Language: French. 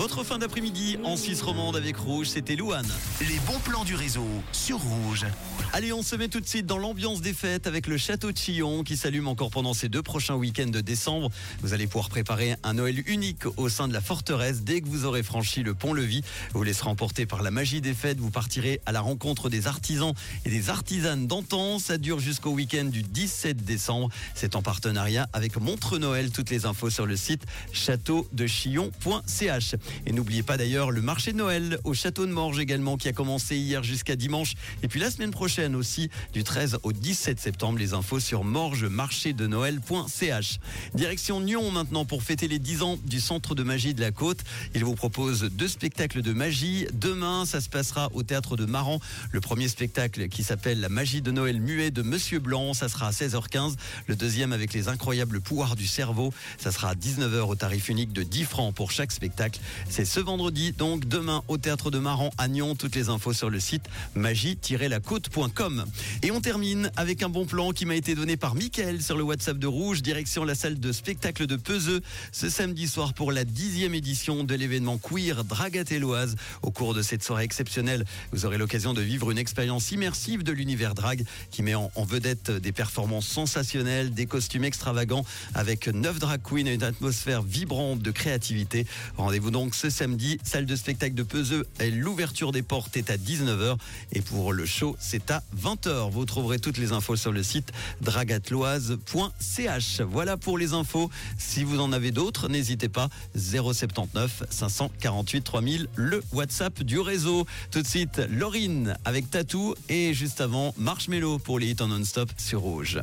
Votre fin d'après-midi en Suisse romande avec Rouge, c'était Louane. Les bons plans du réseau sur Rouge. Allez, on se met tout de suite dans l'ambiance des fêtes avec le château de Chillon qui s'allume encore pendant ces deux prochains week-ends de décembre. Vous allez pouvoir préparer un Noël unique au sein de la forteresse dès que vous aurez franchi le pont-levis. Vous laisserez emporter par la magie des fêtes. Vous partirez à la rencontre des artisans et des artisanes d'antan. Ça dure jusqu'au week-end du 17 décembre. C'est en partenariat avec Montre Noël. Toutes les infos sur le site châteaudechillon.ch. Et n'oubliez pas d'ailleurs le marché de Noël au château de Morges également qui a commencé hier jusqu'à dimanche. Et puis la semaine prochaine, aussi du 13 au 17 septembre. Les infos sur morgemarchédenoël.ch. Direction Nyon maintenant pour fêter les 10 ans du Centre de magie de la Côte. Il vous propose deux spectacles de magie. Demain, ça se passera au théâtre de Maran. Le premier spectacle qui s'appelle La magie de Noël muet de Monsieur Blanc, ça sera à 16h15. Le deuxième avec les incroyables pouvoirs du cerveau, ça sera à 19h au tarif unique de 10 francs pour chaque spectacle. C'est ce vendredi, donc demain au théâtre de Maran à Nyon. Toutes les infos sur le site magie-la-côte.com. Et on termine avec un bon plan qui m'a été donné par Mickaël sur le WhatsApp de Rouge, direction la salle de spectacle de Peseux, ce samedi soir pour la dixième édition de l'événement queer Dragateloise. Au cours de cette soirée exceptionnelle, vous aurez l'occasion de vivre une expérience immersive de l'univers drag qui met en, vedette des performances sensationnelles, des costumes extravagants avec neuf drag queens et une atmosphère vibrante de créativité. Rendez-vous donc ce samedi, salle de spectacle de Peseux l'ouverture des portes est à 19h et pour le show, c'est à 20h. Vous trouverez toutes les infos sur le site dragatloise.ch. Voilà pour les infos. Si vous en avez d'autres, n'hésitez pas. 079 548 3000, le WhatsApp du réseau. Tout de suite, Laurine avec Tatou et juste avant, Marshmello pour les hits en non-stop sur Rouge.